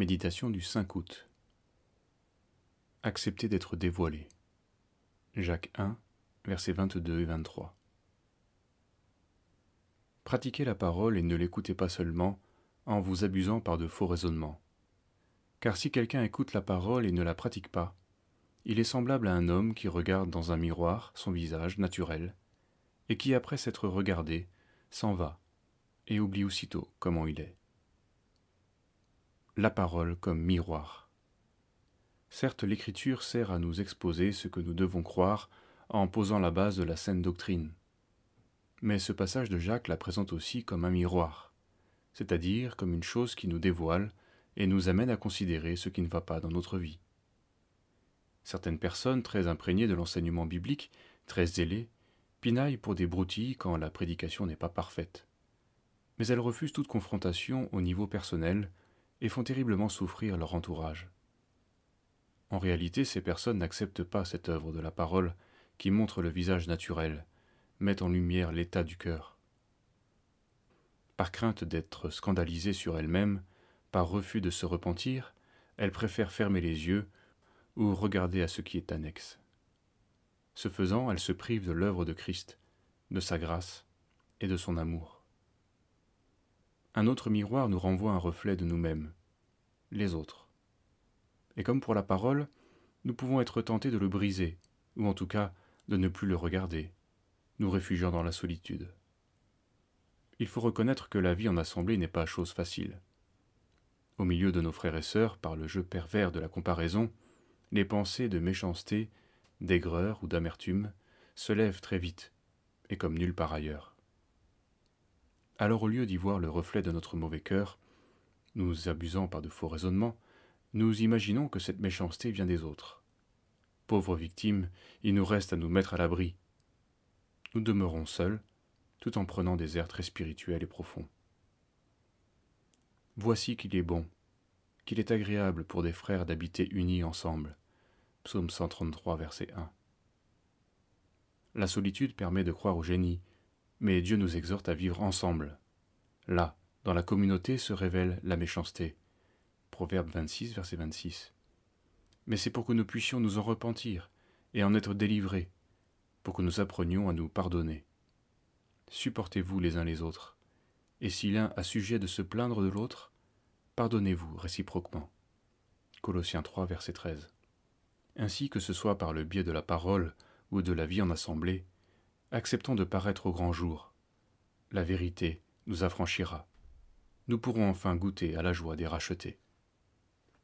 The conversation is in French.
Méditation du 5 août. Accepter d'être dévoilé. Jacques 1, versets 22 et 23. Pratiquez la parole et ne l'écoutez pas seulement en vous abusant par de faux raisonnements. Car si quelqu'un écoute la parole et ne la pratique pas, il est semblable à un homme qui regarde dans un miroir son visage naturel, et qui, après s'être regardé, s'en va, et oublie aussitôt comment il est la parole comme miroir. Certes, l'Écriture sert à nous exposer ce que nous devons croire en posant la base de la saine doctrine. Mais ce passage de Jacques la présente aussi comme un miroir, c'est-à-dire comme une chose qui nous dévoile et nous amène à considérer ce qui ne va pas dans notre vie. Certaines personnes très imprégnées de l'enseignement biblique, très zélées, pinaillent pour des broutilles quand la prédication n'est pas parfaite. Mais elles refusent toute confrontation au niveau personnel et font terriblement souffrir leur entourage. En réalité, ces personnes n'acceptent pas cette œuvre de la parole qui montre le visage naturel, met en lumière l'état du cœur. Par crainte d'être scandalisées sur elles-mêmes, par refus de se repentir, elles préfèrent fermer les yeux ou regarder à ce qui est annexe. Ce faisant, elles se privent de l'œuvre de Christ, de sa grâce et de son amour. Un autre miroir nous renvoie un reflet de nous-mêmes, les autres. Et comme pour la parole, nous pouvons être tentés de le briser, ou en tout cas de ne plus le regarder, nous réfugiant dans la solitude. Il faut reconnaître que la vie en assemblée n'est pas chose facile. Au milieu de nos frères et sœurs, par le jeu pervers de la comparaison, les pensées de méchanceté, d'aigreur ou d'amertume se lèvent très vite, et comme nulle part ailleurs. Alors au lieu d'y voir le reflet de notre mauvais cœur, nous abusant par de faux raisonnements, nous imaginons que cette méchanceté vient des autres. Pauvres victimes, il nous reste à nous mettre à l'abri. Nous demeurons seuls, tout en prenant des airs très spirituels et profonds. Voici qu'il est bon, qu'il est agréable pour des frères d'habiter unis ensemble. Psaume 133, verset 1. La solitude permet de croire au génie, mais Dieu nous exhorte à vivre ensemble. Là, dans la communauté se révèle la méchanceté. Proverbe 26, verset 26. Mais c'est pour que nous puissions nous en repentir et en être délivrés, pour que nous apprenions à nous pardonner. Supportez-vous les uns les autres, et si l'un a sujet de se plaindre de l'autre, pardonnez-vous réciproquement. Colossiens 3, verset 13. Ainsi que ce soit par le biais de la parole ou de la vie en assemblée, acceptons de paraître au grand jour. La vérité nous affranchira. Nous pourrons enfin goûter à la joie des rachetés.